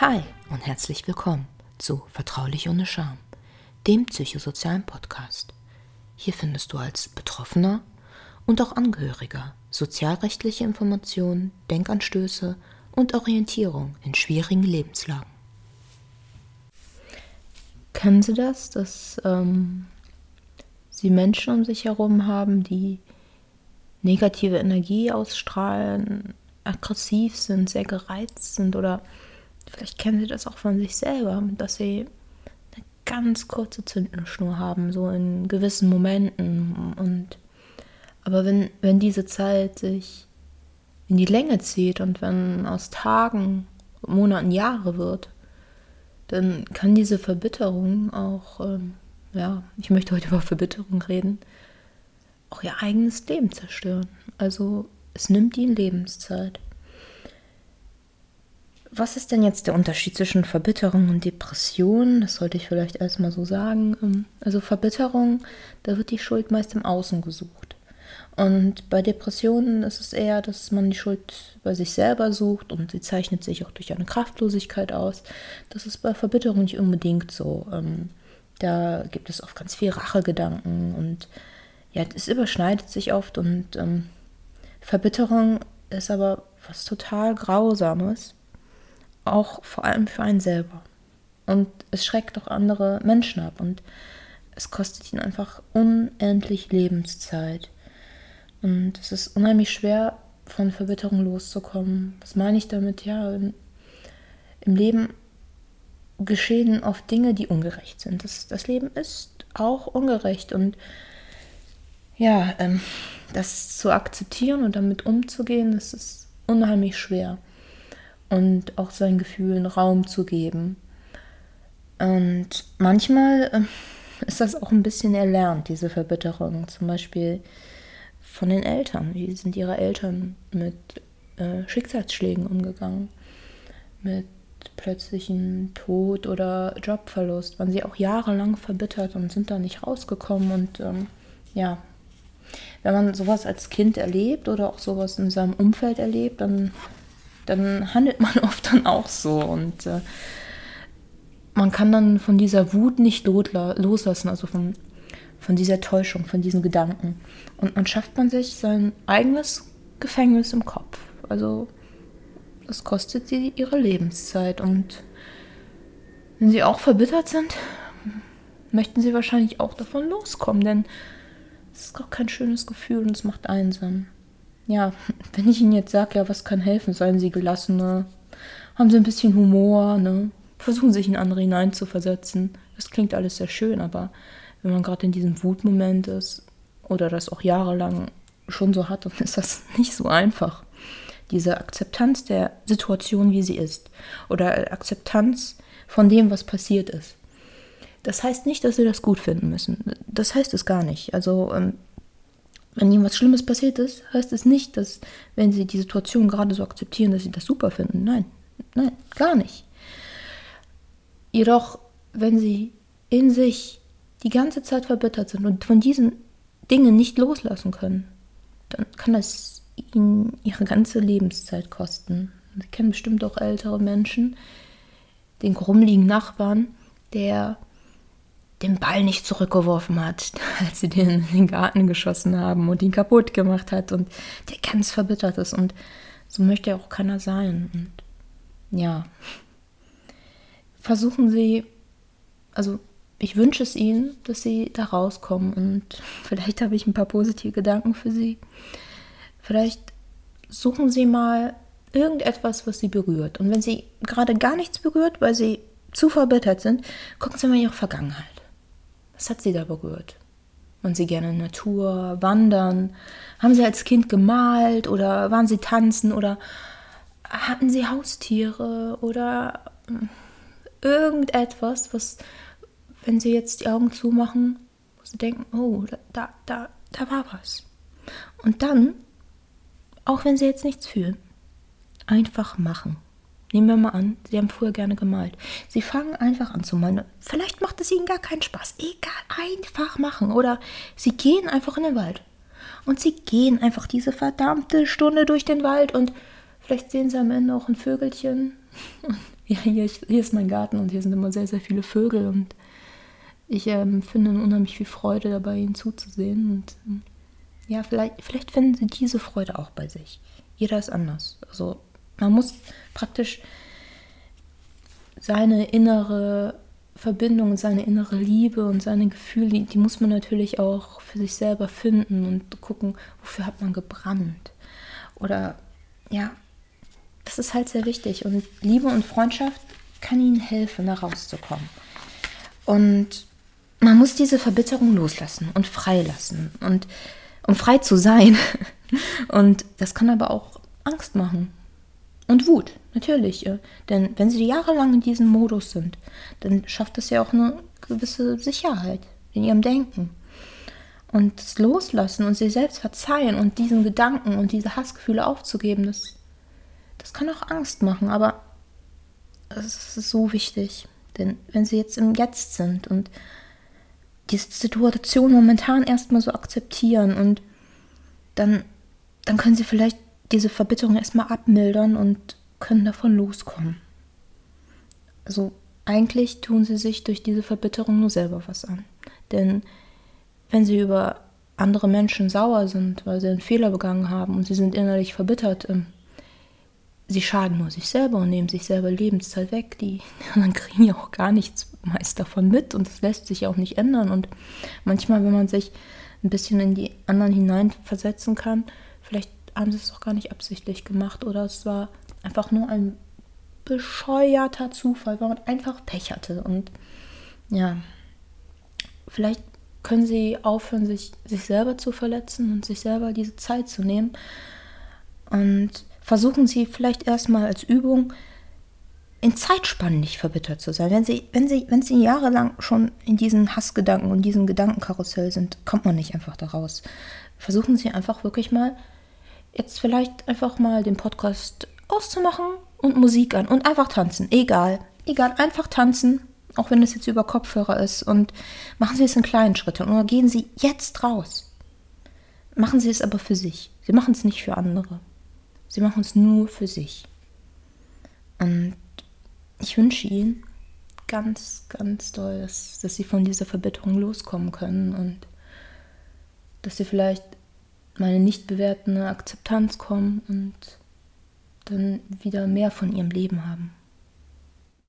Hi und herzlich willkommen zu Vertraulich ohne Scham, dem psychosozialen Podcast. Hier findest du als Betroffener und auch Angehöriger sozialrechtliche Informationen, Denkanstöße und Orientierung in schwierigen Lebenslagen. Kennen Sie das, dass ähm, Sie Menschen um sich herum haben, die negative Energie ausstrahlen, aggressiv sind, sehr gereizt sind oder vielleicht kennen Sie das auch von sich selber, dass Sie eine ganz kurze Zündschnur haben, so in gewissen Momenten und aber wenn, wenn diese Zeit sich in die Länge zieht und wenn aus Tagen, Monaten Jahre wird, dann kann diese Verbitterung auch, ähm, ja, ich möchte heute über Verbitterung reden, auch ihr eigenes Leben zerstören. Also es nimmt ihnen Lebenszeit. Was ist denn jetzt der Unterschied zwischen Verbitterung und Depression? Das sollte ich vielleicht erstmal so sagen. Ähm, also Verbitterung, da wird die Schuld meist im Außen gesucht. Und bei Depressionen ist es eher, dass man die Schuld bei sich selber sucht und sie zeichnet sich auch durch eine Kraftlosigkeit aus. Das ist bei Verbitterung nicht unbedingt so. Ähm, da gibt es oft ganz viel Rachegedanken und ja, es überschneidet sich oft und ähm, Verbitterung ist aber was total Grausames, auch vor allem für einen selber. Und es schreckt auch andere Menschen ab und es kostet ihnen einfach unendlich Lebenszeit. Und es ist unheimlich schwer, von Verbitterung loszukommen. Was meine ich damit? Ja, im, im Leben geschehen oft Dinge, die ungerecht sind. Das, das Leben ist auch ungerecht und ja, ähm, das zu akzeptieren und damit umzugehen, das ist unheimlich schwer. Und auch seinen Gefühlen Raum zu geben. Und manchmal äh, ist das auch ein bisschen erlernt, diese Verbitterung. Zum Beispiel von den Eltern. Wie sind ihre Eltern mit äh, Schicksalsschlägen umgegangen? Mit plötzlichen Tod oder Jobverlust? Waren sie auch jahrelang verbittert und sind da nicht rausgekommen? Und ähm, ja, wenn man sowas als Kind erlebt oder auch sowas in seinem Umfeld erlebt, dann, dann handelt man oft dann auch so. Und äh, man kann dann von dieser Wut nicht loslassen, also von von dieser Täuschung, von diesen Gedanken. Und dann schafft man sich sein eigenes Gefängnis im Kopf. Also das kostet sie ihre Lebenszeit. Und wenn sie auch verbittert sind, möchten sie wahrscheinlich auch davon loskommen, denn es ist auch kein schönes Gefühl und es macht einsam. Ja, wenn ich Ihnen jetzt sage, ja, was kann helfen, seien Sie gelassener, haben Sie ein bisschen Humor, ne? Versuchen sich in andere hineinzuversetzen. Das klingt alles sehr schön, aber wenn man gerade in diesem Wutmoment ist oder das auch jahrelang schon so hat, dann ist das nicht so einfach. Diese Akzeptanz der Situation, wie sie ist, oder Akzeptanz von dem, was passiert ist. Das heißt nicht, dass sie das gut finden müssen. Das heißt es gar nicht. Also, ähm, wenn ihnen was Schlimmes passiert ist, heißt es nicht, dass, wenn sie die Situation gerade so akzeptieren, dass sie das super finden. Nein, nein, gar nicht. Jedoch, wenn sie in sich die ganze Zeit verbittert sind und von diesen Dingen nicht loslassen können, dann kann das ihnen ihre ganze Lebenszeit kosten. Sie kennen bestimmt auch ältere Menschen, den krummligen Nachbarn, der den Ball nicht zurückgeworfen hat, als sie den in den Garten geschossen haben und ihn kaputt gemacht hat und der ganz verbittert ist. Und so möchte ja auch keiner sein. Und ja, versuchen Sie, also ich wünsche es ihnen, dass sie da rauskommen und vielleicht habe ich ein paar positive Gedanken für sie. Vielleicht suchen sie mal irgendetwas, was sie berührt. Und wenn sie gerade gar nichts berührt, weil sie zu verbittert sind, gucken sie mal ihre Vergangenheit. Was hat sie da berührt? Waren sie gerne in Natur, wandern? Haben sie als Kind gemalt oder waren sie tanzen oder hatten sie Haustiere oder hm, irgendetwas, was wenn sie jetzt die Augen zumachen, wo sie denken, oh, da, da, da war was. Und dann, auch wenn sie jetzt nichts fühlen, einfach machen. Nehmen wir mal an, Sie haben früher gerne gemalt. Sie fangen einfach an zu malen. Vielleicht macht es Ihnen gar keinen Spaß. Egal, einfach machen. Oder Sie gehen einfach in den Wald. Und Sie gehen einfach diese verdammte Stunde durch den Wald und vielleicht sehen Sie am Ende auch ein Vögelchen, ja, hier, hier, ist mein Garten und hier sind immer sehr, sehr viele Vögel und ich ähm, finde unheimlich viel Freude dabei, ihnen zuzusehen. Und ähm, ja, vielleicht, vielleicht finden sie diese Freude auch bei sich. Jeder ist anders. Also man muss praktisch seine innere Verbindung, seine innere Liebe und seine Gefühle, die, die muss man natürlich auch für sich selber finden und gucken, wofür hat man gebrannt. Oder ja, das ist halt sehr wichtig. Und Liebe und Freundschaft kann ihnen helfen, da rauszukommen. Und man muss diese Verbitterung loslassen und freilassen und um frei zu sein. Und das kann aber auch Angst machen. Und Wut, natürlich. Denn wenn sie jahrelang in diesem Modus sind, dann schafft das ja auch eine gewisse Sicherheit in ihrem Denken. Und das Loslassen und sie selbst verzeihen und diesen Gedanken und diese Hassgefühle aufzugeben, das, das kann auch Angst machen. Aber es ist so wichtig. Denn wenn sie jetzt im Jetzt sind und diese Situation momentan erstmal so akzeptieren und dann, dann können sie vielleicht diese Verbitterung erstmal abmildern und können davon loskommen. Also eigentlich tun sie sich durch diese Verbitterung nur selber was an. Denn wenn sie über andere Menschen sauer sind, weil sie einen Fehler begangen haben und sie sind innerlich verbittert, ähm, sie schaden nur sich selber und nehmen sich selber Lebenszeit weg. Die anderen kriegen ja auch gar nichts meist davon mit und das lässt sich auch nicht ändern. Und manchmal, wenn man sich ein bisschen in die anderen hineinversetzen kann, haben sie es auch gar nicht absichtlich gemacht oder es war einfach nur ein bescheuerter Zufall, weil man einfach Pech hatte. Und ja, vielleicht können sie aufhören, sich, sich selber zu verletzen und sich selber diese Zeit zu nehmen und versuchen Sie vielleicht erstmal als Übung in Zeitspannen nicht verbittert zu sein. Wenn Sie, wenn Sie, wenn Sie jahrelang schon in diesen Hassgedanken und diesen Gedankenkarussell sind, kommt man nicht einfach daraus. Versuchen Sie einfach wirklich mal, jetzt vielleicht einfach mal den Podcast auszumachen und Musik an und einfach tanzen. Egal. Egal, einfach tanzen, auch wenn es jetzt über Kopfhörer ist. Und machen Sie es in kleinen Schritten. Oder gehen Sie jetzt raus. Machen Sie es aber für sich. Sie machen es nicht für andere. Sie machen es nur für sich. Und ich wünsche Ihnen ganz, ganz doll, dass, dass Sie von dieser Verbitterung loskommen können und dass Sie vielleicht meine nicht bewertende Akzeptanz kommen und dann wieder mehr von Ihrem Leben haben.